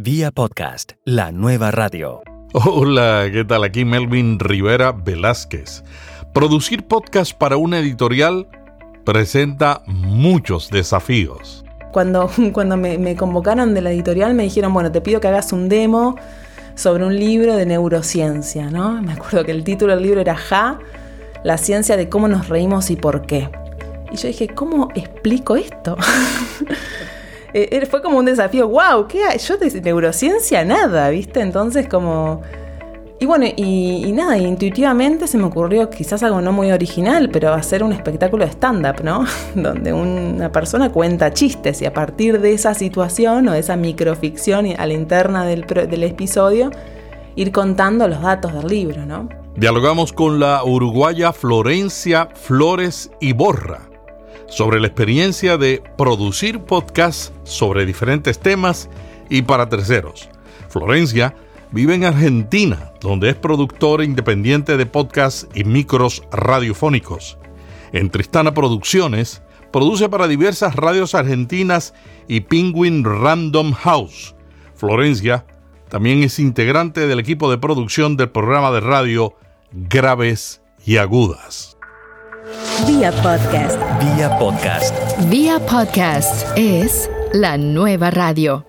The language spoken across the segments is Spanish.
Vía podcast, la nueva radio. Hola, ¿qué tal? Aquí Melvin Rivera Velázquez. Producir podcast para una editorial presenta muchos desafíos. Cuando, cuando me, convocaron de la editorial me dijeron, bueno, te pido que hagas un demo sobre un libro de neurociencia, ¿no? Me acuerdo que el título del libro era Ja, la ciencia de cómo nos reímos y por qué. Y yo dije, ¿cómo explico esto? Eh, fue como un desafío, wow, ¿qué? Yo de neurociencia nada, ¿viste? Entonces como... Y bueno, y, nada, intuitivamente se me ocurrió quizás algo no muy original, pero hacer un espectáculo de stand-up, ¿no? Donde una persona cuenta chistes y a partir de esa situación o de esa microficción a la interna del, del episodio, ir contando los datos del libro, ¿no? Dialogamos con la uruguaya Florencia Flores y Borra sobre la experiencia de producir podcasts sobre diferentes temas y para terceros. Florencia vive en Argentina, donde es productora independiente de podcasts y micros radiofónicos. En Tristana Producciones, produce para diversas radios argentinas y Penguin Random House. Florencia también es integrante del equipo de producción del programa de radio Graves y Agudas. Vía podcast. Vía podcast. Vía podcast es la nueva radio.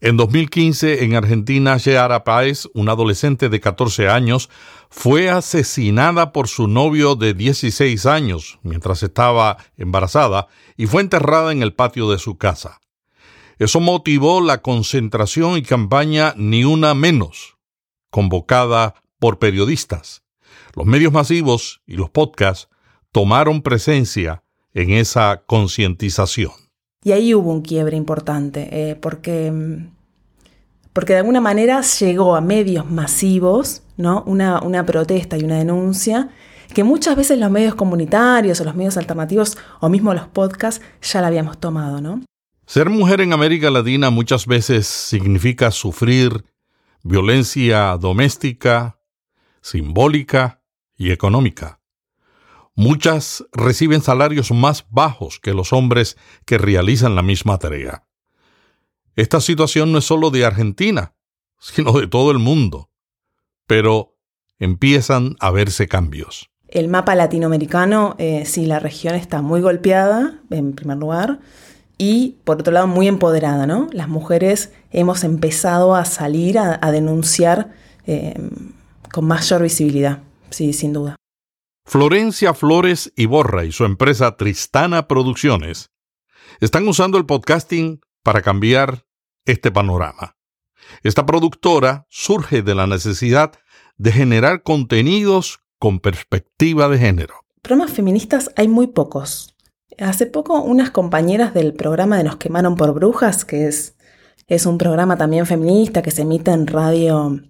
En 2015, en Argentina, Yeara Páez, una adolescente de 14 años, fue asesinada por su novio de 16 años mientras estaba embarazada y fue enterrada en el patio de su casa. Eso motivó la concentración y campaña Ni Una Menos, convocada por periodistas. Los medios masivos y los podcasts tomaron presencia en esa concientización. Y ahí hubo un quiebre importante, eh, porque, porque de alguna manera llegó a medios masivos ¿no? Una, una, protesta y una denuncia que muchas veces los medios comunitarios o los medios alternativos o mismo los podcasts ya la habíamos tomado. ¿no? Ser mujer en América Latina muchas veces significa sufrir violencia doméstica, simbólica y económica. Muchas reciben salarios más bajos que los hombres que realizan la misma tarea. Esta situación no es solo de Argentina, sino de todo el mundo. Pero empiezan a verse cambios. El mapa latinoamericano, eh, sí, la región está muy golpeada, en primer lugar, y por otro lado muy empoderada, ¿no? Las mujeres hemos empezado a salir a, denunciar eh, con mayor visibilidad, sí, sin duda. Florencia Flores Iborra y su empresa Tristana Producciones están usando el podcasting para cambiar este panorama. Esta productora surge de la necesidad de generar contenidos con perspectiva de género. Programas feministas hay muy pocos. Hace poco unas compañeras del programa de Nos quemaron por brujas, que es, es un programa también feminista que se emite en radio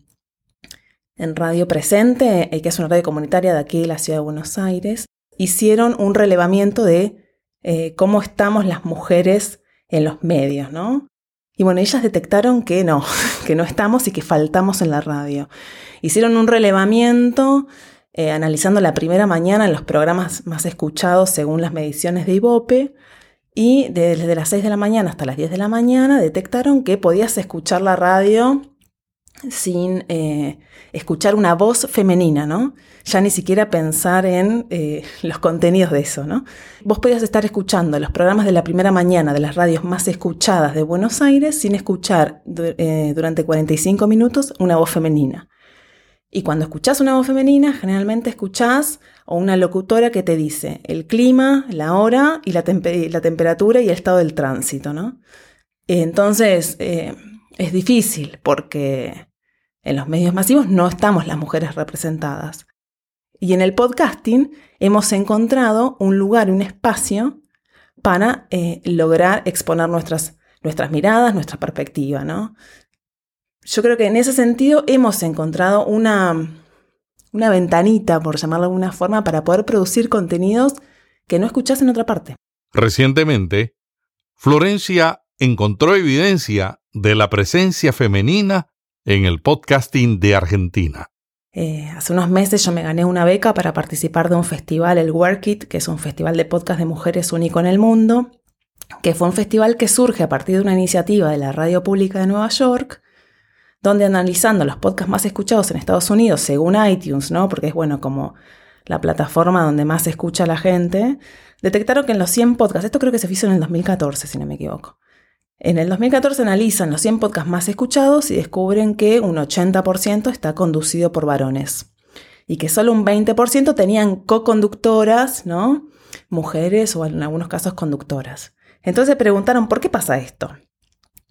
en Radio Presente, eh, que es una radio comunitaria de aquí de la ciudad de Buenos Aires, hicieron un relevamiento de eh, cómo estamos las mujeres en los medios, ¿no? Y bueno, ellas detectaron que no, que no estamos y que faltamos en la radio. Hicieron un relevamiento eh, analizando la primera mañana en los programas más escuchados según las mediciones de Ibope. Y desde las 6 de la mañana hasta las 10 de la mañana detectaron que podías escuchar la radio sin eh, escuchar una voz femenina, ¿no? Ya ni siquiera pensar en eh, los contenidos de eso, ¿no? Vos podías estar escuchando los programas de la primera mañana de las radios más escuchadas de Buenos Aires sin escuchar eh, durante 45 minutos una voz femenina. Y cuando escuchás una voz femenina, generalmente escuchás a una locutora que te dice el clima, la hora y la, la temperatura y el estado del tránsito, ¿no? Entonces, es difícil porque en los medios masivos no estamos las mujeres representadas. Y en el podcasting hemos encontrado un lugar, un espacio para eh, lograr exponer nuestras, nuestras miradas, nuestra perspectiva, ¿no? Yo creo que en ese sentido hemos encontrado una, una ventanita, por llamarlo de alguna forma, para poder producir contenidos que no escuchás en otra parte. Recientemente, Florencia encontró evidencia de la presencia femenina en el podcasting de Argentina. Eh, hace unos meses yo me gané una beca para participar de un festival, el Work It, que es un festival de podcast de mujeres único en el mundo, que fue un festival que surge a partir de una iniciativa de la Radio Pública de Nueva York, donde analizando los podcasts más escuchados en Estados Unidos, según iTunes, ¿no? Porque es bueno como la plataforma donde más se escucha la gente, detectaron que en los 100 podcasts, esto creo que se hizo en el 2014, si no me equivoco. En el 2014 analizan los 100 podcasts más escuchados y descubren que un 80% está conducido por varones y que solo un 20% tenían co-conductoras, ¿no? Mujeres o en algunos casos conductoras. Entonces se preguntaron, ¿por qué pasa esto?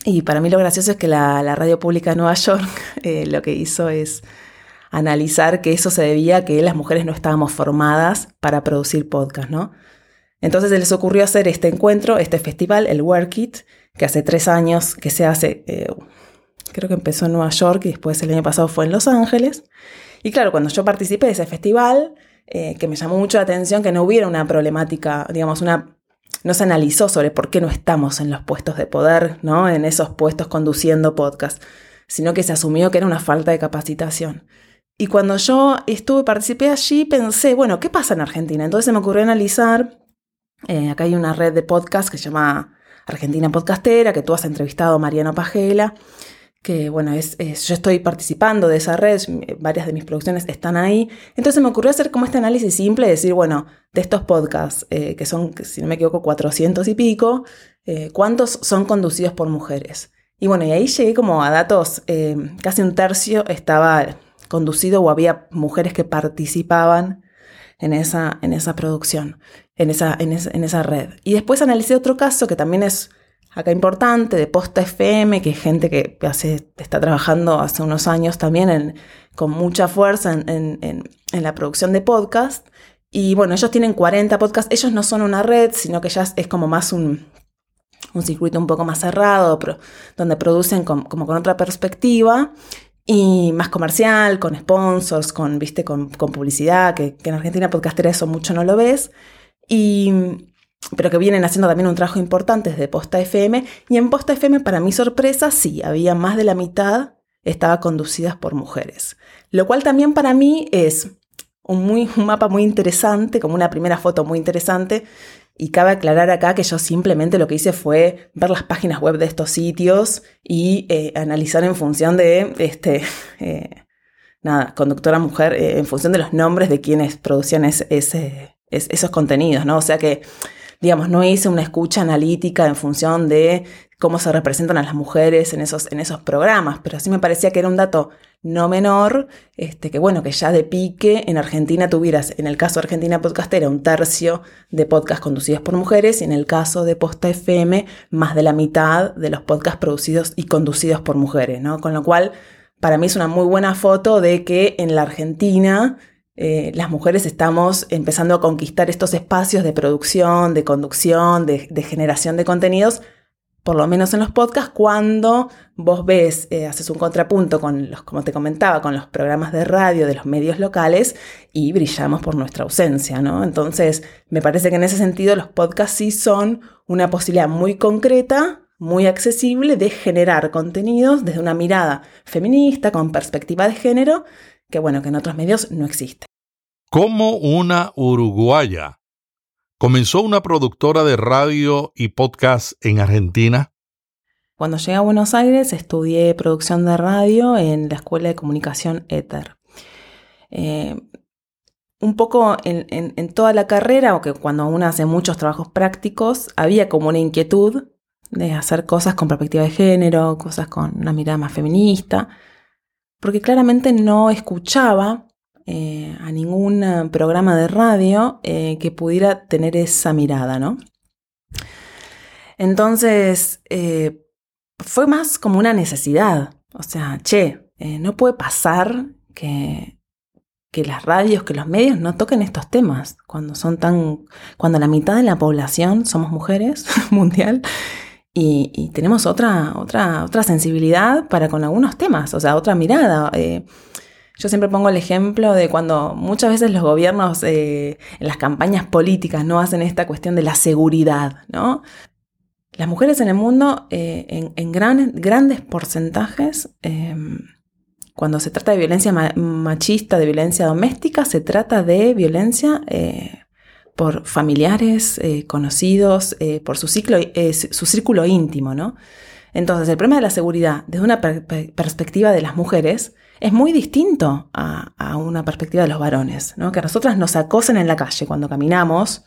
Y para mí lo gracioso es que la, radio pública de Nueva York eh, lo que hizo es analizar que eso se debía a que las mujeres no estábamos formadas para producir podcast, ¿no? Entonces se les ocurrió hacer este encuentro, este festival, el Work It, que hace tres años que se hace, eh, creo que empezó en Nueva York y después el año pasado fue en Los Ángeles. Y claro, cuando yo participé de ese festival, eh, que me llamó mucho la atención que no hubiera una problemática, digamos, una no se analizó sobre por qué no estamos en los puestos de poder, ¿no? En esos puestos conduciendo podcast, sino que se asumió que era una falta de capacitación. Y cuando yo estuve, participé allí, pensé, bueno, ¿qué pasa en Argentina? Entonces se me ocurrió analizar, eh, acá hay una red de podcast que se llama Argentina Podcastera, que tú has entrevistado a Mariano Pajela, que bueno, es, yo estoy participando de esa red, varias de mis producciones están ahí. Entonces me ocurrió hacer como este análisis simple, decir, bueno, de estos podcasts, eh, que son, si no me equivoco, 400 y pico, eh, ¿cuántos son conducidos por mujeres? Y bueno, y ahí llegué como a datos, eh, casi un tercio estaba conducido o había mujeres que participaban en esa, en esa producción, en esa, en, en esa red. Y después analicé otro caso que también es acá importante, de Posta FM, que es gente que hace, está trabajando hace unos años también con mucha fuerza en, la producción de podcast. Y bueno, ellos tienen 40 podcasts, ellos no son una red, sino que ya es como más un, circuito un poco más cerrado, donde producen como con otra perspectiva y más comercial, con sponsors, con, ¿viste? con, publicidad, que, que en Argentina podcastera eso mucho no lo ves. Pero que vienen haciendo también un trabajo importante desde Posta FM. Y en Posta FM, para mi sorpresa, sí, había más de la mitad estaba conducidas por mujeres. Lo cual también para mí es un, muy, un mapa muy interesante, como una primera foto muy interesante. Y cabe aclarar acá que yo simplemente lo que hice fue ver las páginas web de estos sitios y eh, analizar en función de, este, eh, nada, conductora mujer, eh, en función de los nombres de quienes producían ese, esos contenidos, ¿no? O sea que digamos, no hice una escucha analítica en función de cómo se representan a las mujeres en esos, en esos programas, pero sí me parecía que era un dato no menor, este, que bueno, que ya de pique en Argentina tuvieras, en el caso de Argentina Podcastera, un tercio de podcasts conducidos por mujeres y en el caso de Posta FM, más de la mitad de los podcasts producidos y conducidos por mujeres, ¿no? Con lo cual, para mí es una muy buena foto de que en la Argentina eh, las mujeres estamos empezando a conquistar estos espacios de producción, de conducción, de, generación de contenidos, por lo menos en los podcasts, cuando vos ves, eh, haces un contrapunto con los, como te comentaba, con los programas de radio de los medios locales y brillamos por nuestra ausencia, ¿no? Entonces, me parece que en ese sentido los podcasts sí son una posibilidad muy concreta muy accesible de generar contenidos desde una mirada feminista, con perspectiva de género, que bueno, que en otros medios no existe. Como una uruguaya comenzó una productora de radio y podcast en Argentina. Cuando llegué a Buenos Aires estudié producción de radio en la Escuela de Comunicación Ether. Eh, un poco en, en, toda la carrera, o que cuando uno hace muchos trabajos prácticos, había como una inquietud de hacer cosas con perspectiva de género, cosas con una mirada más feminista porque claramente no escuchaba eh, a ningún eh, programa de radio eh, que pudiera tener esa mirada, ¿no? Entonces, fue más como una necesidad. O sea, che, no puede pasar que, que las radios, que los medios no toquen estos temas cuando son tan. cuando la mitad de la población somos mujeres mundial y, tenemos otra, otra, otra sensibilidad para con algunos temas, o sea, otra mirada. Eh, yo siempre pongo el ejemplo de cuando muchas veces los gobiernos eh, en las campañas políticas no hacen esta cuestión de la seguridad, ¿no? Las mujeres en el mundo, eh, en, en grandes porcentajes, em, cuando se trata de violencia machista, de violencia doméstica, se trata de violencia por familiares, eh, conocidos, eh, por su, ciclo, eh, su círculo íntimo, ¿no? Entonces, el problema de la seguridad desde una perspectiva de las mujeres es muy distinto a, una perspectiva de los varones, ¿no? Que a nosotras nos acosen en la calle cuando caminamos.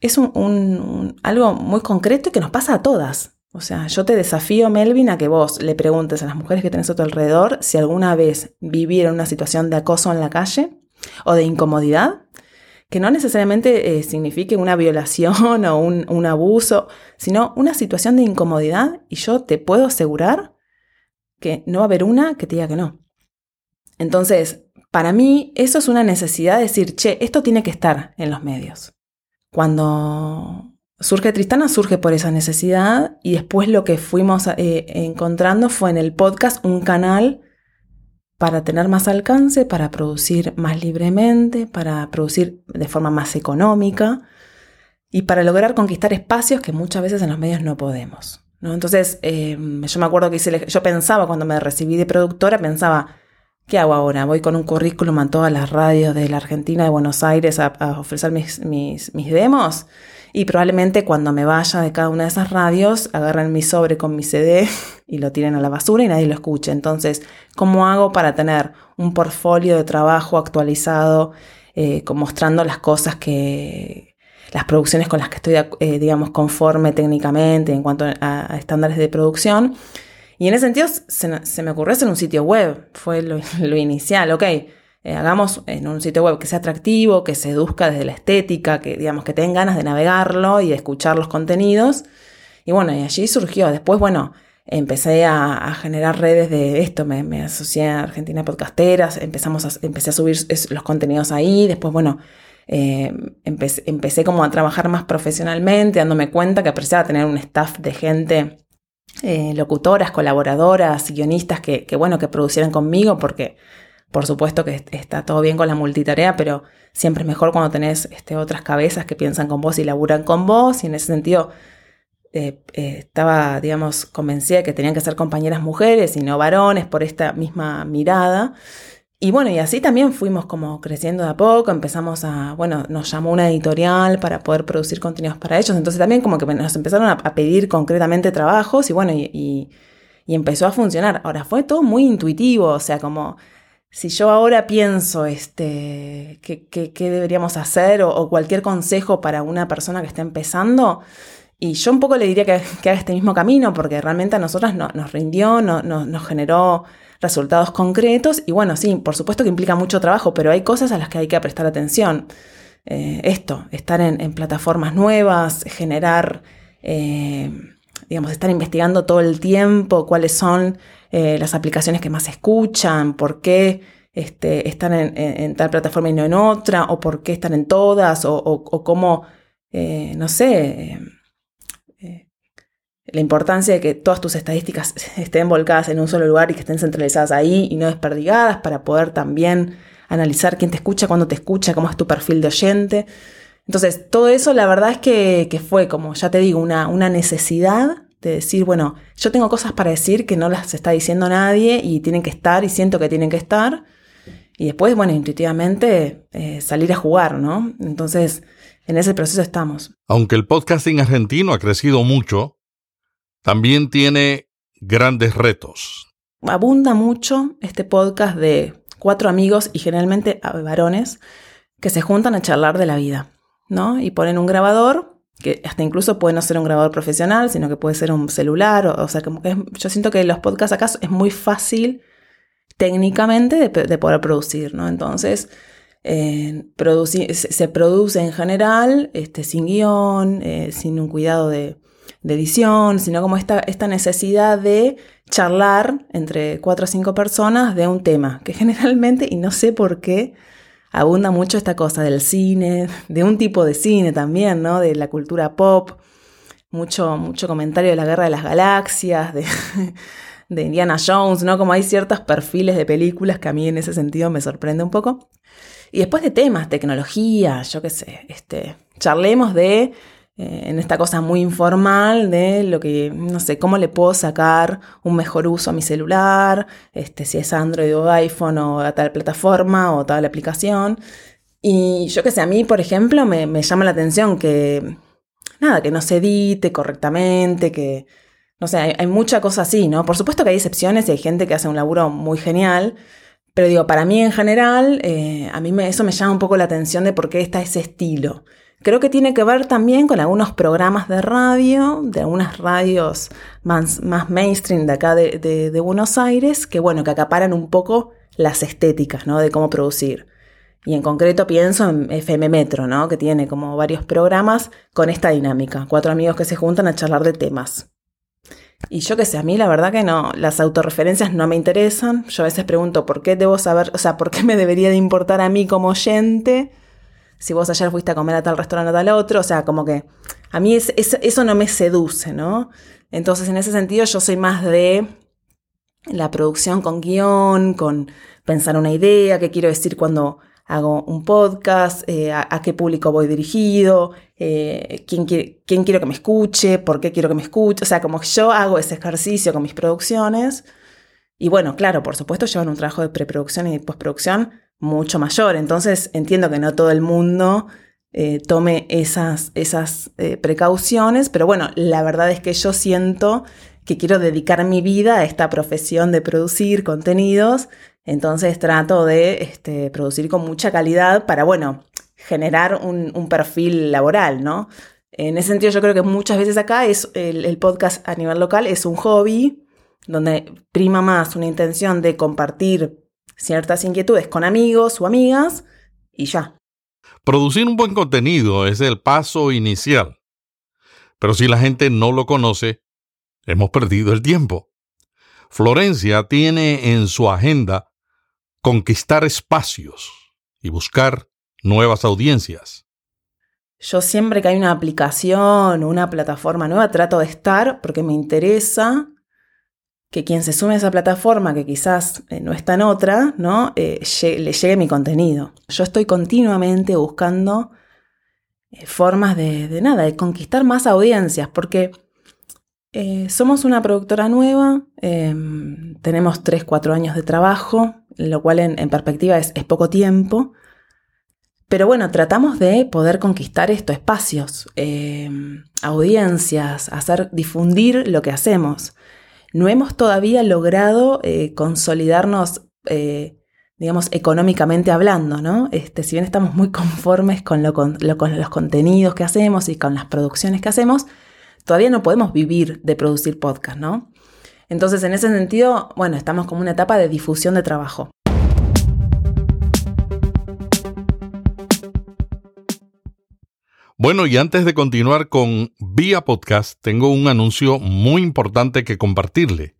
Es un, algo muy concreto y que nos pasa a todas. O sea, yo te desafío, Melvin, a que vos le preguntes a las mujeres que tenés a tu alrededor si alguna vez vivieron una situación de acoso en la calle o de incomodidad que no necesariamente eh, signifique una violación o un, abuso, sino una situación de incomodidad y yo te puedo asegurar que no va a haber una que te diga que no. Entonces, para mí eso es una necesidad de decir, che, esto tiene que estar en los medios. Cuando surge Tristana, surge por esa necesidad y después lo que fuimos eh, encontrando fue en el podcast un canal para tener más alcance, para producir más libremente, para producir de forma más económica y para lograr conquistar espacios que muchas veces en los medios no podemos. ¿no? Entonces, eh, yo me acuerdo que hice, yo pensaba cuando me recibí de productora, pensaba, ¿qué hago ahora? Voy con un currículum a todas las radios de la Argentina, de Buenos Aires, a, ofrecer mis, mis, mis demos. Y probablemente cuando me vaya de cada una de esas radios, agarren mi sobre con mi CD y lo tiren a la basura y nadie lo escuche. Entonces, ¿cómo hago para tener un portfolio de trabajo actualizado, eh, mostrando las cosas que, las producciones con las que estoy, eh, digamos, conforme técnicamente en cuanto a, estándares de producción? Y en ese sentido se, me ocurrió hacer un sitio web, fue lo, lo inicial, ok eh, hagamos en un sitio web que sea atractivo, que seduzca desde la estética, que digamos que tengan ganas de navegarlo y de escuchar los contenidos. Y bueno, y allí surgió. Después, bueno, empecé a, generar redes de esto, me, asocié a Argentina Podcasteras, empezamos a, empecé a subir los contenidos ahí, después, bueno, eh, empecé, como a trabajar más profesionalmente, dándome cuenta que apreciaba tener un staff de gente, eh, locutoras, colaboradoras, guionistas que, bueno, que producieran conmigo, porque por supuesto que está todo bien con la multitarea, pero siempre es mejor cuando tenés este, otras cabezas que piensan con vos y laburan con vos. Y en ese sentido eh, eh, estaba, digamos, convencida que tenían que ser compañeras mujeres y no varones por esta misma mirada. Y bueno, y así también fuimos como creciendo de a poco, empezamos a, bueno, nos llamó una editorial para poder producir contenidos para ellos, entonces también como que nos empezaron a, pedir concretamente trabajos y bueno, y, y empezó a funcionar. Ahora, fue todo muy intuitivo, o sea, como si yo ahora pienso este, qué, deberíamos hacer o, cualquier consejo para una persona que está empezando, y yo un poco le diría que, haga este mismo camino, porque realmente a nosotras nos rindió, nos generó resultados concretos, y bueno, sí, por supuesto que implica mucho trabajo, pero hay cosas a las que hay que prestar atención. Eh, esto, estar en, plataformas nuevas, generar, eh, digamos, estar investigando todo el tiempo cuáles son eh, las aplicaciones que más escuchan, por qué este, están en, tal plataforma y no en otra, o por qué están en todas, o, cómo, eh, no sé, eh, la importancia de que todas tus estadísticas estén volcadas en un solo lugar y que estén centralizadas ahí y no desperdigadas para poder también analizar quién te escucha, cuándo te escucha, cómo es tu perfil de oyente. Entonces, todo eso la verdad es que, fue, como ya te digo, una, una necesidad de decir, bueno, yo tengo cosas para decir que no las está diciendo nadie y tienen que estar y siento que tienen que estar. Y después, bueno, intuitivamente eh, salir a jugar, ¿no? Entonces, en ese proceso estamos. Aunque el podcasting argentino ha crecido mucho, también tiene grandes retos. Abunda mucho este podcast de cuatro amigos y generalmente varones que se juntan a charlar de la vida, ¿no? Y ponen un grabador que hasta incluso puede no ser un grabador profesional, sino que puede ser un celular, o, sea, como yo siento que los podcasts acá es muy fácil técnicamente de, poder producir, ¿no? Entonces, eh, se, produce en general este, sin guion, eh, sin un cuidado de, edición, sino como esta, esta necesidad de charlar entre cuatro o cinco personas de un tema, que generalmente, y no sé por qué, abunda mucho esta cosa del cine, de un tipo de cine también, ¿no? De la cultura pop, mucho, mucho comentario de la guerra de las galaxias, de, de Indiana Jones, ¿no? Como hay ciertos perfiles de películas que a mí en ese sentido me sorprende un poco. Y después de temas, tecnología, yo qué sé, este, charlemos de eh, en esta cosa muy informal de lo que, no sé, cómo le puedo sacar un mejor uso a mi celular, este, si es Android o iPhone o a tal plataforma o tal aplicación. Y yo que sé, a mí, por ejemplo, me, llama la atención que, nada, que no se edite correctamente, que, no sé, hay, mucha cosa así, ¿no? Por supuesto que hay excepciones y hay gente que hace un laburo muy genial, pero digo, para mí en general, eh, a mí me, eso me llama un poco la atención de por qué está ese estilo. Creo que tiene que ver también con algunos programas de radio, de algunas radios más, mainstream de acá de, de, Buenos Aires, que bueno, que acaparan un poco las estéticas, ¿no? De cómo producir. Y en concreto pienso en FM Metro, ¿no? Que tiene como varios programas con esta dinámica. Cuatro amigos que se juntan a charlar de temas. Y yo qué sé, a mí la verdad que no, las autorreferencias no me interesan. Yo a veces pregunto por qué debo saber, o sea, por qué me debería de importar a mí como oyente si vos ayer fuiste a comer a tal restaurante o tal otro, o sea, como que a mí eso no me seduce, ¿no? Entonces, en ese sentido, yo soy más de la producción con guion, con pensar una idea, qué quiero decir cuando hago un podcast, eh, a, qué público voy dirigido, eh, quién, quién quiero que me escuche, por qué quiero que me escuche. O sea, como yo hago ese ejercicio con mis producciones. Y bueno, claro, por supuesto llevan un trabajo de preproducción y postproducción mucho mayor. Entonces entiendo que no todo el mundo eh, tome esas, esas precauciones, pero bueno, la verdad es que yo siento que quiero dedicar mi vida a esta profesión de producir contenidos entonces trato de este, producir con mucha calidad para, bueno, generar un, perfil laboral, ¿no? En ese sentido yo creo que muchas veces acá es el, podcast a nivel local es un hobby donde prima más una intención de compartir ciertas inquietudes con amigos o amigas y ya. Producir un buen contenido es el paso inicial. Pero si la gente no lo conoce, hemos perdido el tiempo. Florencia tiene en su agenda conquistar espacios y buscar nuevas audiencias. Yo siempre que hay una aplicación o una plataforma nueva trato de estar porque me interesa que quien se sume a esa plataforma, que quizás eh, no está en otra, ¿no? Eh, le llegue mi contenido. Yo estoy continuamente buscando eh, formas de, de, nada, de conquistar más audiencias, porque somos una productora nueva, em, tenemos 3, 4 años de trabajo, lo cual en, perspectiva es, poco tiempo. Pero bueno, tratamos de poder conquistar estos espacios, eh, audiencias, hacer difundir lo que hacemos. No hemos todavía logrado eh, consolidarnos, eh, digamos, económicamente hablando, ¿no? Este, si bien estamos muy conformes con, con los contenidos que hacemos y con las producciones que hacemos, todavía no podemos vivir de producir podcast, ¿no? Entonces, en ese sentido, bueno, estamos como una etapa de difusión de trabajo. Bueno, y antes de continuar con Vía Podcast, tengo un anuncio muy importante que compartirle.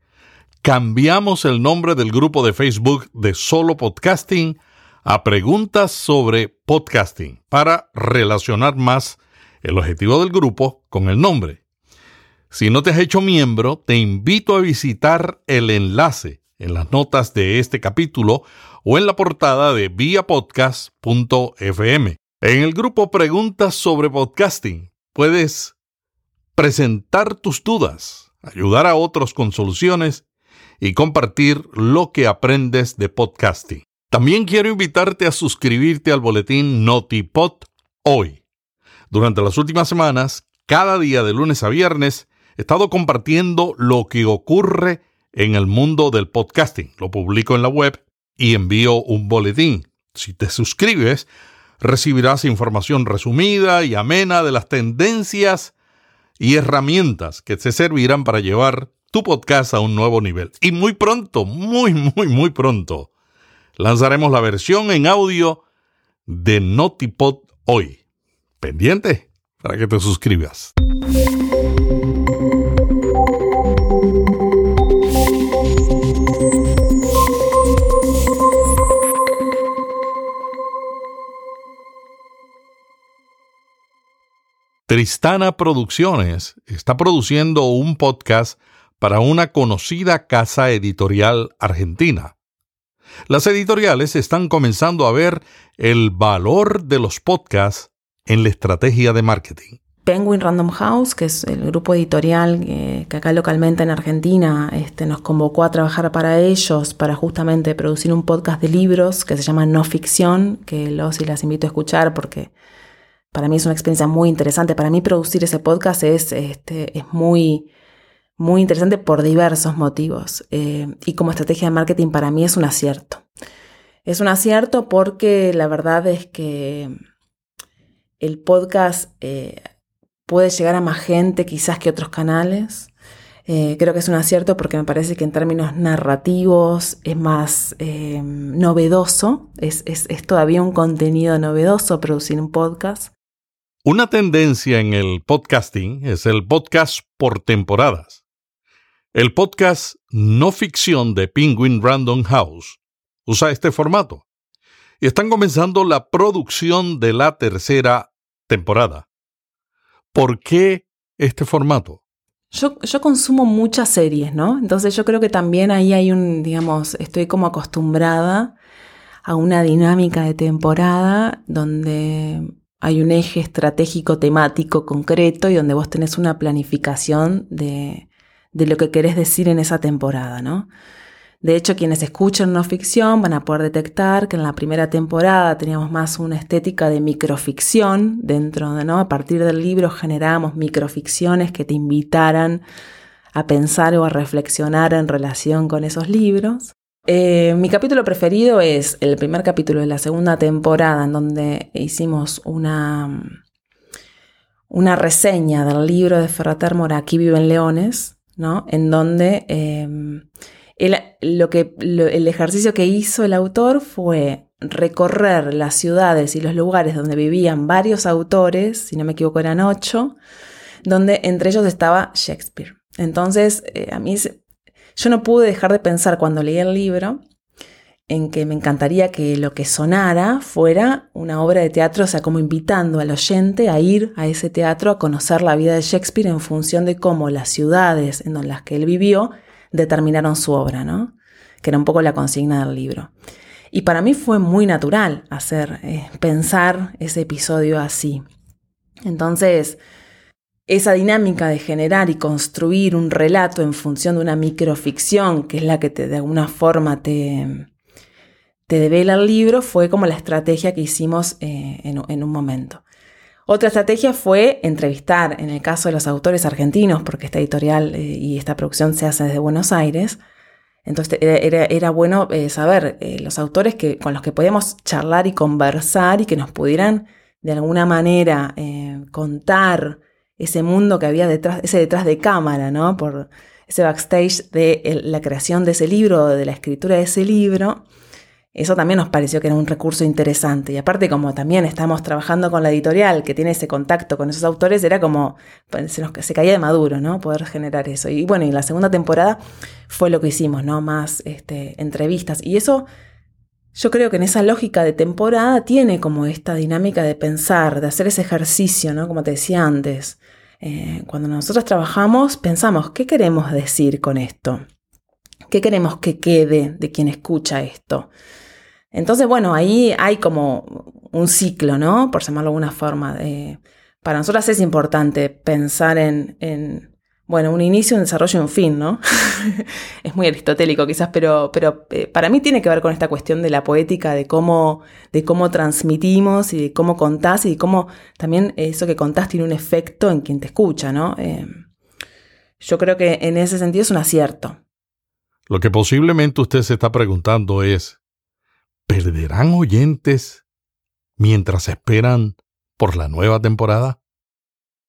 Cambiamos el nombre del grupo de Facebook de Solo Podcasting a Preguntas sobre Podcasting para relacionar más el objetivo del grupo con el nombre. Si no te has hecho miembro, te invito a visitar el enlace en las notas de este capítulo o en la portada de viapodcast.fm. En el grupo Preguntas sobre Podcasting puedes presentar tus dudas, ayudar a otros con soluciones y compartir lo que aprendes de podcasting. También quiero invitarte a suscribirte al boletín NotiPod hoy. Durante las últimas semanas, cada día de lunes a viernes, he estado compartiendo lo que ocurre en el mundo del podcasting. Lo publico en la web y envío un boletín. Si te suscribes, recibirás información resumida y amena de las tendencias y herramientas que te servirán para llevar tu podcast a un nuevo nivel. Y muy pronto, muy, muy, muy pronto, lanzaremos la versión en audio de Notipod hoy. Pendiente para que te suscribas. Tristana Producciones está produciendo un podcast para una conocida casa editorial argentina. Las editoriales están comenzando a ver el valor de los podcasts en la estrategia de marketing. Penguin Random House, que es el grupo editorial que, acá localmente en Argentina este, nos convocó a trabajar para ellos, para justamente producir un podcast de libros que se llama No Ficción, que los y las invito a escuchar porque para mí es una experiencia muy interesante. Para mí producir ese podcast es, este, es muy, muy interesante por diversos motivos. Eh, y como estrategia de marketing para mí es un acierto. Es un acierto porque la verdad es que el podcast eh, puede llegar a más gente quizás que otros canales. Eh, creo que es un acierto porque me parece que en términos narrativos es más novedoso, es, es, todavía un contenido novedoso producir un podcast. Una tendencia en el podcasting es el podcast por temporadas. El podcast no ficción de Penguin Random House usa este formato y están comenzando la producción de la tercera temporada. ¿Por qué este formato? Yo, consumo muchas series, ¿no? Entonces yo creo que también ahí hay un, digamos, estoy como acostumbrada a una dinámica de temporada donde hay un eje estratégico temático concreto y donde vos tenés una planificación de, lo que querés decir en esa temporada, ¿no? De hecho, quienes escuchan no ficción van a poder detectar que en la primera temporada teníamos más una estética de microficción dentro de, ¿no? A partir del libro generábamos microficciones que te invitaran a pensar o a reflexionar en relación con esos libros. Eh, mi capítulo preferido es el primer capítulo de la segunda temporada, en donde hicimos una, una reseña del libro de Ferrater Mora, Aquí viven leones, ¿no? En donde em, lo que, el ejercicio que hizo el autor fue recorrer las ciudades y los lugares donde vivían varios autores, si no me equivoco eran ocho, donde entre ellos estaba Shakespeare. Entonces, eh, a mí yo no pude dejar de pensar cuando leí el libro en que me encantaría que lo que sonara fuera una obra de teatro, o sea, como invitando al oyente a ir a ese teatro a conocer la vida de Shakespeare en función de cómo las ciudades en las que él vivió determinaron su obra, ¿no? Que era un poco la consigna del libro. Y para mí fue muy natural hacer, eh, pensar ese episodio así. Entonces, esa dinámica de generar y construir un relato en función de una microficción, que es la que te, de alguna forma te, te devela el libro, fue como la estrategia que hicimos eh, en, un momento. Otra estrategia fue entrevistar, en el caso de los autores argentinos, porque esta editorial eh, y esta producción se hace desde Buenos Aires. Entonces era, bueno eh, saber los autores que, con los que podíamos charlar y conversar y que nos pudieran de alguna manera contar ese mundo que había detrás, ese detrás de cámara, ¿no? Por ese backstage de la creación de ese libro, de la escritura de ese libro. Eso también nos pareció que era un recurso interesante. Y aparte, como también estamos trabajando con la editorial que tiene ese contacto con esos autores, era como, pues, se, nos, se caía de maduro, ¿no? Poder generar eso. Y bueno, y la segunda temporada fue lo que hicimos, ¿no? Más este, entrevistas. Y eso yo creo que en esa lógica de temporada tiene como esta dinámica de pensar, de hacer ese ejercicio, ¿no? Como te decía antes. Eh, cuando nosotros trabajamos, pensamos, ¿qué queremos decir con esto? ¿Qué queremos que quede de quien escucha esto? Entonces, bueno, ahí hay como un ciclo, ¿no? Por llamarlo de alguna forma. para nosotras es importante pensar en bueno, un inicio, un desarrollo y un fin, ¿no? es muy aristotélico quizás, pero, pero eh, para mí tiene que ver con esta cuestión de la poética, de cómo, de cómo transmitimos y de cómo contás y de cómo también eso que contás tiene un efecto en quien te escucha, ¿no? Eh, yo creo que en ese sentido es un acierto. Lo que posiblemente usted se está preguntando es, ¿perderán oyentes mientras esperan por la nueva temporada?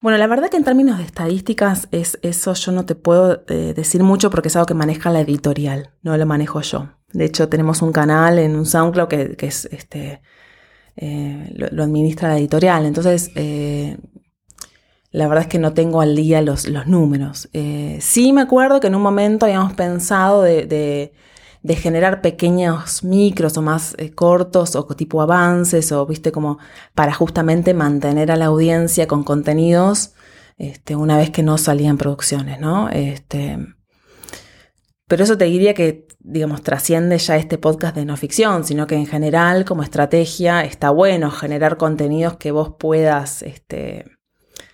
Bueno, la verdad que en términos de estadísticas, es, eso yo no te puedo eh, decir mucho porque es algo que maneja la editorial, no lo manejo yo. De hecho, tenemos un canal en un SoundCloud que, es este eh, lo, administra la editorial. Entonces, eh, la verdad es que no tengo al día los, los números. sí me acuerdo que en un momento habíamos pensado de de generar pequeños micros o más eh, cortos o tipo avances o viste como para justamente mantener a la audiencia con contenidos este, una vez que no salían producciones, ¿no? Este, pero eso te diría que, digamos, trasciende ya este podcast de no ficción, sino que en general como estrategia está bueno generar contenidos que vos puedas, este,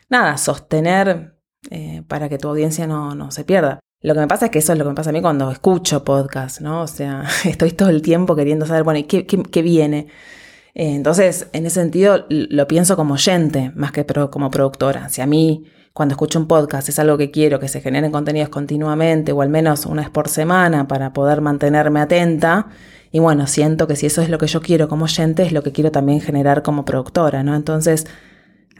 nada, sostener eh, para que tu audiencia no, no se pierda. Lo que me pasa es que eso es lo que me pasa a mí cuando escucho podcast, ¿no? O sea, estoy todo el tiempo queriendo saber, bueno, ¿qué, qué, viene? Eh, entonces, en ese sentido, lo pienso como oyente más que como productora. Si a mí cuando escucho un podcast es algo que quiero, que se generen contenidos continuamente o al menos una vez por semana para poder mantenerme atenta. Y bueno, siento que si eso es lo que yo quiero como oyente, es lo que quiero también generar como productora, ¿no? Entonces,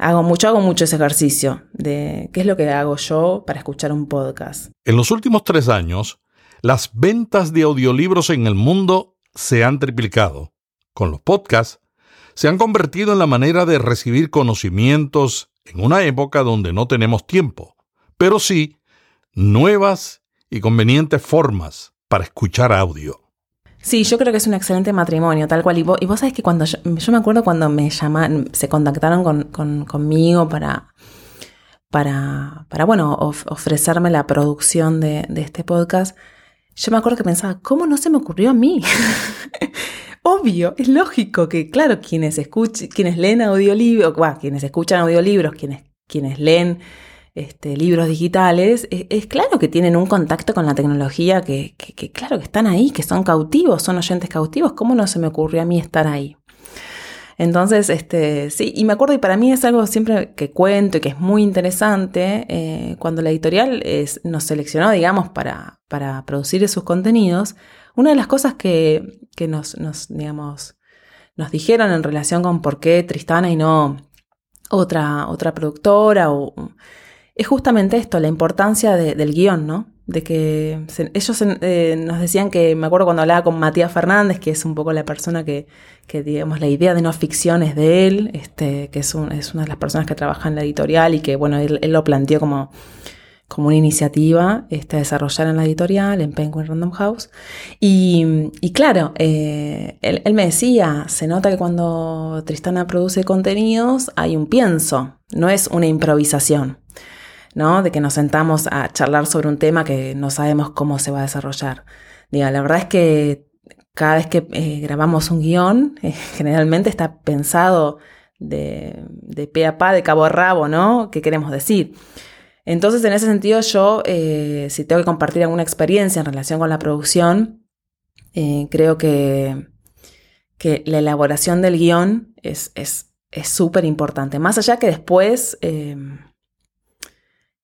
hago mucho, hago mucho ese ejercicio de qué es lo que hago yo para escuchar un podcast. En los últimos tres años, las ventas de audiolibros en el mundo se han triplicado. Con los podcasts, se han convertido en la manera de recibir conocimientos en una época donde no tenemos tiempo, pero sí nuevas y convenientes formas para escuchar audio. Sí, yo creo que es un excelente matrimonio, tal cual. Y vos, y vos sabés que cuando yo, me acuerdo cuando me llamaron, se contactaron con, conmigo para, para, para bueno, ofrecerme la producción de, este podcast, yo me acuerdo que pensaba, ¿cómo no se me ocurrió a mí? Obvio, es lógico que, claro, quienes escuchen, quienes leen audiolibros, quienes escuchan audiolibros, quienes, quienes leen este, libros digitales, e, es, claro que tienen un contacto con la tecnología que, que, claro que están ahí, que son cautivos, son oyentes cautivos. ¿Cómo no se me ocurrió a mí estar ahí? Entonces, este, sí, y me acuerdo, y para mí es algo siempre que cuento y que es muy interesante, eh, cuando la editorial nos seleccionó, digamos, para, para producir esos contenidos, una de las cosas que, nos, digamos, nos dijeron en relación con por qué Tristana y no otra, otra productora, o, es justamente esto, la importancia del guion, ¿no? De que ellos eh, nos decían que, me acuerdo cuando hablaba con Matías Fernández, que es un poco la persona que, que digamos, la idea de no ficción es de él, este, que es, es una de las personas que trabaja en la editorial y que, bueno, él lo planteó como como una iniciativa este, a desarrollar en la editorial, en Penguin Random House. Y, claro, eh, él, me decía, se nota que cuando Tristana produce contenidos hay un pienso, no es una improvisación, ¿no? De que nos sentamos a charlar sobre un tema que no sabemos cómo se va a desarrollar. La verdad es que cada vez que eh, grabamos un guion, eh, generalmente está pensado de, de pe a pa, de cabo a rabo, ¿no? ¿Qué queremos decir? Entonces, en ese sentido, yo, eh, si tengo que compartir alguna experiencia en relación con la producción, creo que, que, la elaboración del guion es súper importante. Más allá que después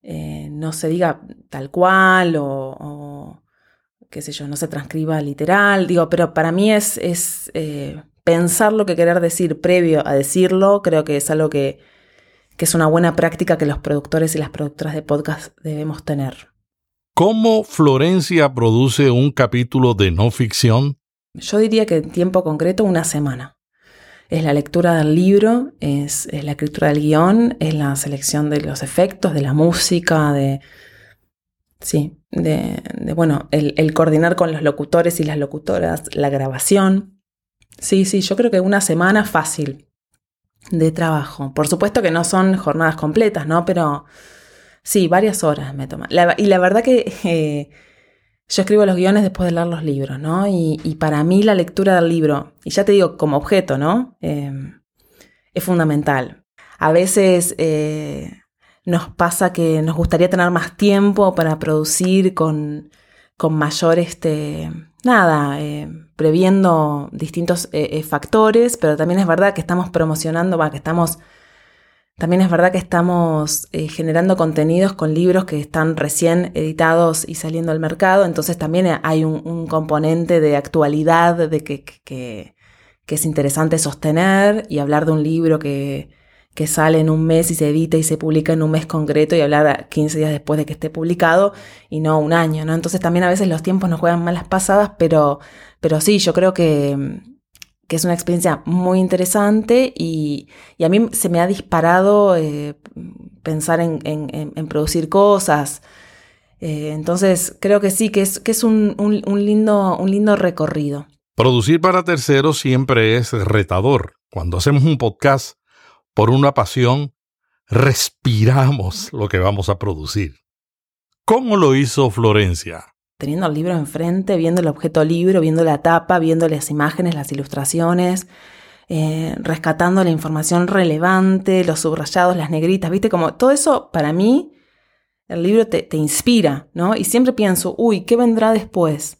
eh, no se diga tal cual o, qué sé yo, no se transcriba literal, digo, pero para mí es, es pensar lo que querer decir previo a decirlo, creo que es algo que que es una buena práctica que los productores y las productoras de podcast debemos tener. ¿Cómo Florencia produce un capítulo de no ficción? Yo diría que en tiempo concreto una semana. Es la lectura del libro, es, la escritura del guion, es la selección de los efectos, de la música, de... Sí, de, bueno, el, coordinar con los locutores y las locutoras, la grabación. Sí, sí, yo creo que una semana fácil de trabajo. Por supuesto que no son jornadas completas, ¿no? Pero sí, varias horas me toma. y la verdad que eh, yo escribo los guiones después de leer los libros, ¿no? Y, para mí la lectura del libro, y ya te digo, como objeto, ¿no? Em, es fundamental. A veces eh, nos pasa que nos gustaría tener más tiempo para producir con, con mayor este, nada, eh, previendo distintos eh, eh, factores, pero también es verdad que estamos promocionando, va, que estamos, también es verdad que estamos generando contenidos con libros que están recién editados y saliendo al mercado, entonces también hay un, componente de actualidad, de que, que, que es interesante sostener y hablar de un libro que, que sale en un mes y se edita y se publica en un mes concreto y hablar 15 días después de que esté publicado y no un año, ¿no? Entonces también a veces los tiempos nos juegan malas pasadas, pero, pero sí, yo creo que, es una experiencia muy interesante y, a mí se me ha disparado eh, pensar en, producir cosas. Eh, entonces creo que sí, que es, que es un, lindo, un lindo recorrido. Producir para terceros siempre es retador. Cuando hacemos un podcast, por una pasión, respiramos lo que vamos a producir. ¿Cómo lo hizo Florencia? Teniendo el libro enfrente, viendo el objeto libro, viendo la tapa, viendo las imágenes, las ilustraciones, eh, rescatando la información relevante, los subrayados, las negritas, viste, como todo eso para mí, el libro te, inspira, ¿no? Y siempre pienso, uy, ¿qué vendrá después?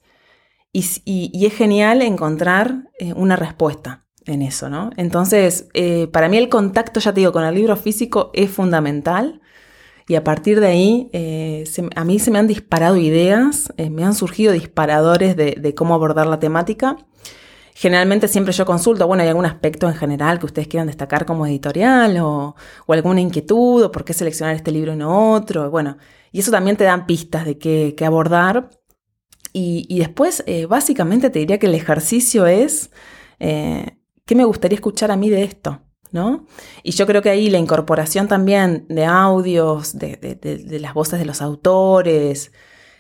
Y, es genial encontrar eh, una respuesta en eso, ¿no? Entonces, eh, para mí el contacto, ya te digo, con el libro físico es fundamental y a partir de ahí eh, a mí se me han disparado ideas, eh, me han surgido disparadores de, cómo abordar la temática. Generalmente siempre yo consulto, bueno, hay algún aspecto en general que ustedes quieran destacar como editorial o, alguna inquietud o por qué seleccionar este libro y no otro. Bueno, y eso también te dan pistas de qué, abordar. Y, después, eh, básicamente te diría que el ejercicio es, ¿qué me gustaría escuchar a mí de esto? Y yo creo que ahí la incorporación también de audios, de, las voces de los autores,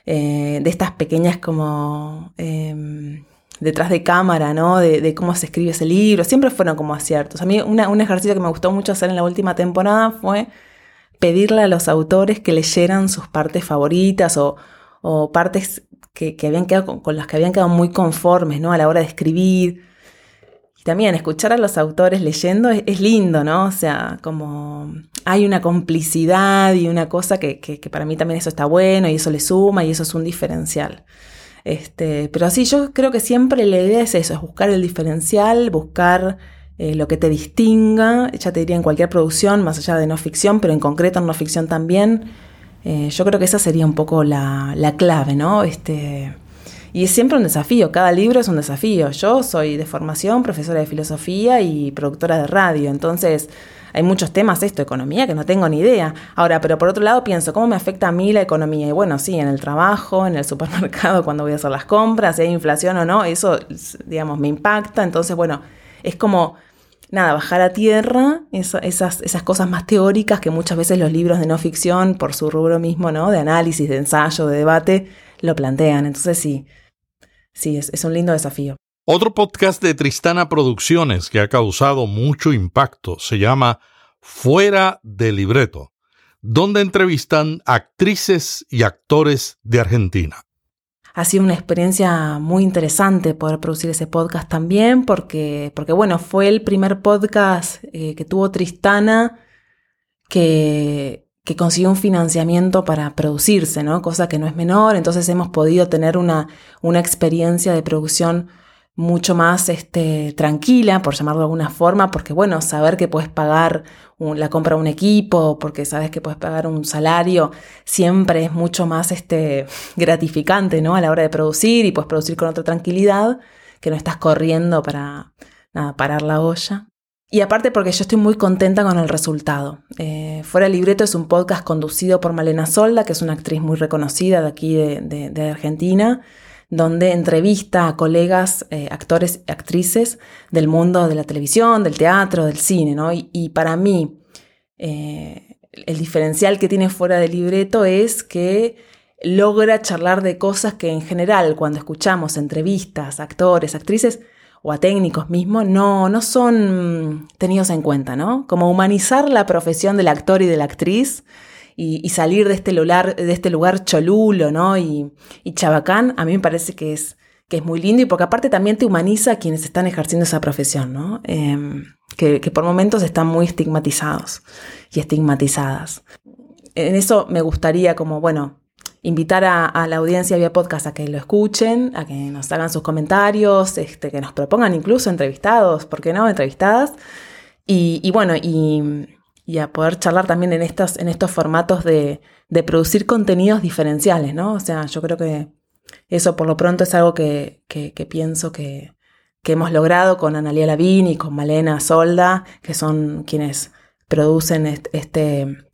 eh, de estas pequeñas como em, detrás de cámara, ¿no? De, cómo se escribe ese libro, siempre fueron como aciertos. A mí un ejercicio que me gustó mucho hacer en la última temporada fue pedirle a los autores que leyeran sus partes favoritas o, partes que, habían quedado con, con, las que habían quedado muy conformes, ¿no? A la hora de escribir también escuchar a los autores leyendo es, lindo, ¿no? O sea, como hay una complicidad y una cosa que, para mí también eso está bueno y eso le suma y eso es un diferencial. Este, pero sí, yo creo que siempre la idea es eso, es buscar el diferencial, buscar eh, lo que te distinga, ya te diría en cualquier producción, más allá de no ficción, pero en concreto en no ficción también. Eh, yo creo que esa sería un poco la, la clave, ¿no? Este, y es siempre un desafío, cada libro es un desafío. Yo soy de formación, profesora de filosofía y productora de radio, entonces hay muchos temas, esto, economía, que no tengo ni idea. Ahora, pero por otro lado pienso, ¿cómo me afecta a mí la economía? Y bueno, sí, en el trabajo, en el supermercado, cuando voy a hacer las compras, si hay inflación o no, eso, digamos, me impacta. Entonces, bueno, es como, nada, bajar a tierra esas, esas cosas más teóricas que muchas veces los libros de no ficción, por su rubro mismo, ¿no? De análisis, de ensayo, de debate, lo plantean. Entonces, sí sí, es, un lindo desafío. Otro podcast de Tristana Producciones que ha causado mucho impacto se llama Fuera de Libreto, donde entrevistan actrices y actores de Argentina. Ha sido una experiencia muy interesante poder producir ese podcast también, porque, porque bueno, fue el primer podcast eh, que tuvo Tristana que, que consiguió un financiamiento para producirse, ¿no? Cosa que no es menor, entonces hemos podido tener una, una experiencia de producción mucho más este, tranquila, por llamarlo de alguna forma, porque bueno, saber que puedes pagar la compra de un equipo, porque sabes que puedes pagar un salario, siempre es mucho más este, gratificante, ¿no? A la hora de producir y puedes producir con otra tranquilidad, que no estás corriendo para parar la olla. Y aparte porque yo estoy muy contenta con el resultado. Eh, Fuera libreto es un podcast conducido por Malena Solda, que es una actriz muy reconocida de aquí de, Argentina, donde entrevista a colegas, eh, actores y actrices del mundo de la televisión, del teatro, del cine. ¿no? Y, para mí, eh, el diferencial que tiene Fuera del libreto es que logra charlar de cosas que en general cuando escuchamos entrevistas, actores, actrices, o a técnicos mismos no, no son tenidos en cuenta, ¿no? Como humanizar la profesión del actor y de la actriz y, salir de este, lugar, de este lugar cholulo, ¿no? Y, chabacán, a mí me parece que es, que es muy lindo y porque aparte también te humaniza a quienes están ejerciendo esa profesión, ¿no? Em, que, que por momentos están muy estigmatizados y estigmatizadas. En eso me gustaría como, bueno, invitar a, la audiencia vía podcast a que lo escuchen, a que nos hagan sus comentarios, este, que nos propongan incluso entrevistados, ¿por qué no? Entrevistadas. Y, bueno, y, a poder charlar también en estos, en estos formatos de, producir contenidos diferenciales, ¿no? O sea, yo creo que eso por lo pronto es algo que, pienso que, hemos logrado con Analia Lavín y con Malena Solda, que son quienes producen este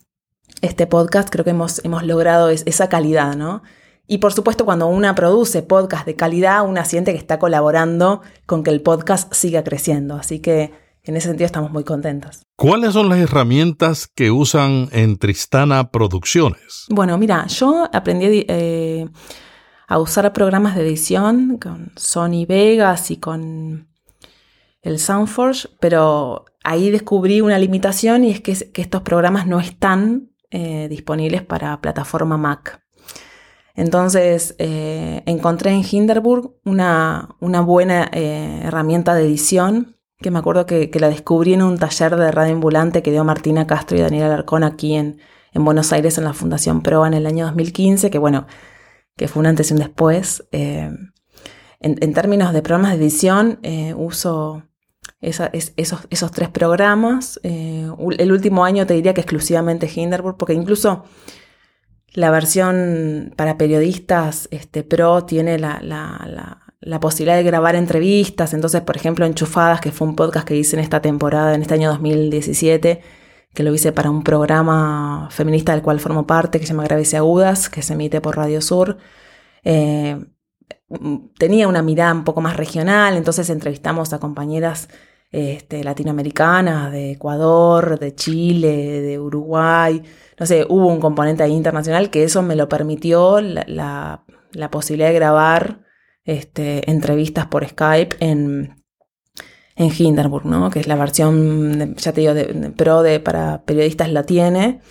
podcast, creo que hemos, hemos logrado esa calidad, ¿no? Y por supuesto, cuando una produce podcast de calidad, una siente que está colaborando con que el podcast siga creciendo. Así que en ese sentido estamos muy contentos. ¿Cuáles son las herramientas que usan en Tristana Producciones? Bueno, mira, yo aprendí eh, a usar programas de edición con Sony Vegas y con el Soundforge, pero ahí descubrí una limitación y es que, que estos programas no están eh, disponibles para plataforma Mac. Entonces eh, encontré en Hinderburg una, una buena eh, herramienta de edición que me acuerdo que, la descubrí en un taller de radio ambulante que dio Martina Castro y Daniel Alarcón aquí en, en Buenos Aires en la Fundación Proa en el año 2015, que bueno, que fue un antes y un después. en, términos de programas de edición, uso esos, esos, tres programas. Eh, el último año te diría que exclusivamente Hinderburg, porque incluso la versión para periodistas este, pro tiene la, la, posibilidad de grabar entrevistas. Entonces, por ejemplo, Enchufadas, que fue un podcast que hice en esta temporada, en este año 2017, que lo hice para un programa feminista del cual formo parte, que se llama Graves y Agudas, que se emite por Radio Sur. Eh, tenía una mirada un poco más regional, entonces entrevistamos a compañeras este, latinoamericanas, de Ecuador, de Chile, de Uruguay. No sé, hubo un componente ahí internacional que eso me lo permitió la, posibilidad de grabar este, entrevistas por Skype en, en Hindenburg, ¿no? que es la versión, ya te digo, de, pro de, para periodistas la tiene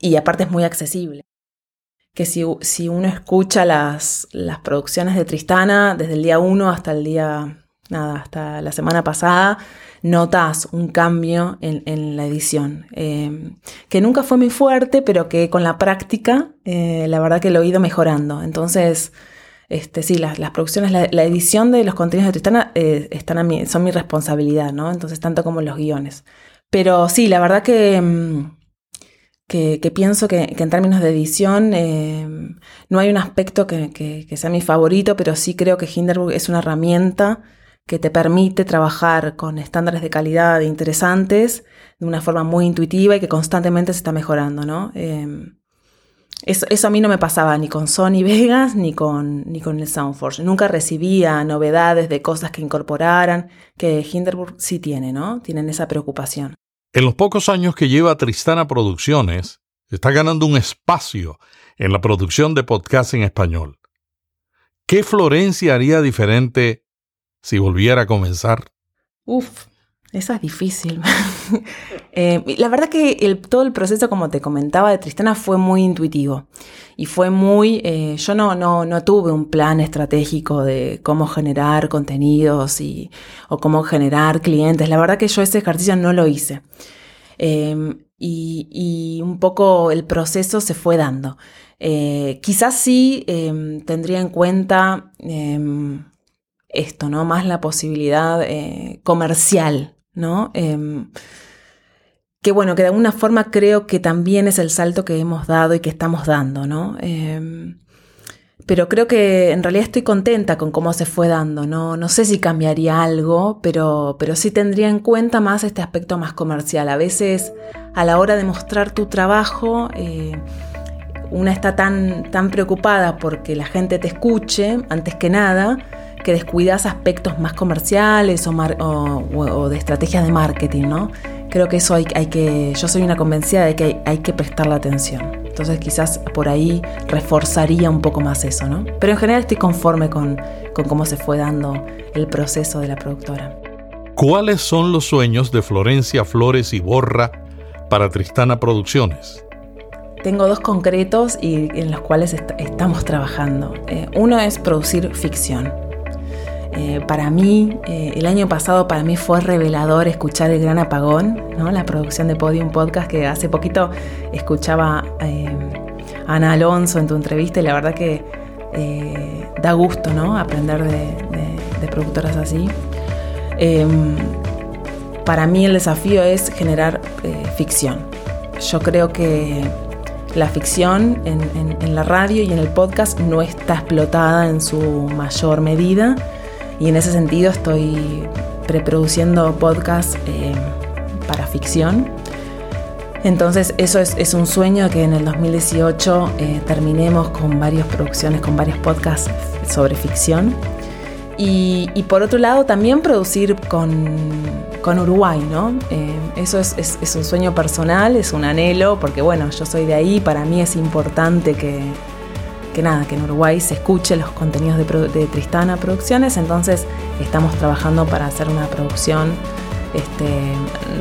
y aparte es muy accesible. Que si, si uno escucha las, las producciones de Tristana desde el día 1 hasta el día, nada, hasta la semana pasada, notas un cambio en, la edición, eh, que nunca fue muy fuerte, pero que con la práctica, eh, la verdad que lo he ido mejorando. Entonces, este, sí, las, producciones, la, edición de los contenidos de Tristana eh, están son mi responsabilidad, ¿no? Entonces, tanto como los guiones. Pero sí, la verdad que, mm, que, pienso que, en términos de edición no hay un aspecto que, que, sea mi favorito, pero sí creo que Hinderburg es una herramienta que te permite trabajar con estándares de calidad interesantes de una forma muy intuitiva y que constantemente se está mejorando, ¿no? Em, eso, a mí no me pasaba ni con Sony Vegas ni con, ni con el Soundforge. Nunca recibía novedades de cosas que incorporaran, que Hinderburg sí tiene, ¿no? Tienen esa preocupación. En los pocos años que lleva Tristana Producciones, está ganando un espacio en la producción de podcast en español. ¿Qué Florencia haría diferente si volviera a comenzar? Uf, esa es difícil. Eh, la verdad que todo el proceso, como te comentaba, de Tristana fue muy intuitivo. Y fue muy... Eh, yo no, no, no, tuve un plan estratégico de cómo generar contenidos y, o cómo generar clientes. La verdad que yo ese ejercicio no lo hice. Em, y, un poco el proceso se fue dando. Eh, quizás sí em, tendría en cuenta em, esto, ¿no? Más la posibilidad eh, comercial, ¿no? Em, que bueno, que de alguna forma creo que también es el salto que hemos dado y que estamos dando, ¿no? Em, pero creo que en realidad estoy contenta con cómo se fue dando, ¿no? No sé si cambiaría algo, pero, pero sí tendría en cuenta más este aspecto más comercial. A veces a la hora de mostrar tu trabajo, eh, una está tan, tan preocupada porque la gente te escuche, antes que nada, que descuidas aspectos más comerciales o, de estrategias de marketing, ¿no? Creo que eso hay, hay, que, yo soy una convencida de que hay, que prestarle atención. Entonces quizás por ahí reforzaría un poco más eso, ¿no? Pero en general estoy conforme con, con cómo se fue dando el proceso de la productora. ¿Cuáles son los sueños de Florencia Flores y Borra para Tristana Producciones? Tengo dos concretos y en los cuales estamos trabajando. Eh, uno es producir ficción. Eh, para mí, eh, el año pasado para mí fue revelador escuchar El Gran Apagón, la producción de Podium Podcast, que hace poquito escuchaba eh, Ana Alonso en tu entrevista y la verdad que da gusto ¿no? aprender de, productoras así. Em, para mí el desafío es generar ficción. Yo creo que la ficción en la radio y en el podcast no está explotada en su mayor medida y en ese sentido estoy preproduciendo podcast eh, para ficción. Entonces eso es, un sueño que en el 2018 eh, terminemos con varias producciones, con varios podcasts sobre ficción. Y, por otro lado también producir con, Uruguay, ¿no? Eh, eso es, es, un sueño personal, es un anhelo, porque bueno, yo soy de ahí, para mí es importante que, que nada, que en Uruguay se escuche los contenidos de, Tristana Producciones, entonces estamos trabajando para hacer una producción este,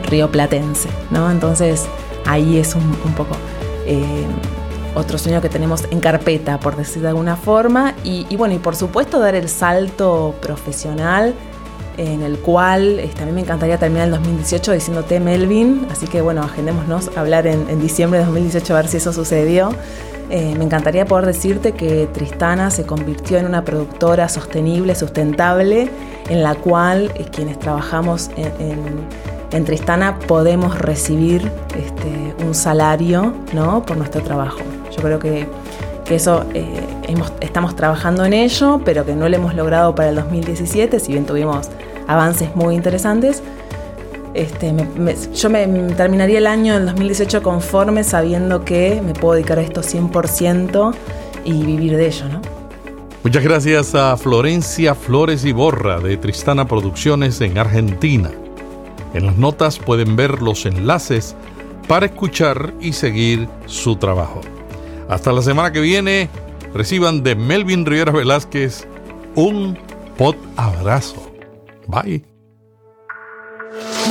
rioplatense, ¿no? Entonces ahí es un, poco eh, otro sueño que tenemos en carpeta, por decir de alguna forma, y, bueno, y por supuesto dar el salto profesional en el cual este, a mí me encantaría terminar el 2018 diciéndote Melvin, así que bueno, agendémonos a hablar en, en diciembre de 2018 a ver si eso sucedió. Eh, me encantaría poder decirte que Tristana se convirtió en una productora sostenible, sustentable, en la cual eh, quienes trabajamos en, Tristana podemos recibir este, un salario ¿no? por nuestro trabajo. Yo creo que, eso eh, estamos trabajando en ello, pero que no lo hemos logrado para el 2017, si bien tuvimos avances muy interesantes. Este, yo me terminaría el año del 2018 conforme sabiendo que me puedo dedicar a esto 100% y vivir de ello. Muchas gracias a Florencia Flores y Borra de Tristana Producciones en Argentina. En las notas pueden ver los enlaces para escuchar y seguir su trabajo. Hasta la semana que viene, reciban de Melvin Rivera Velázquez un pod abrazo. Bye.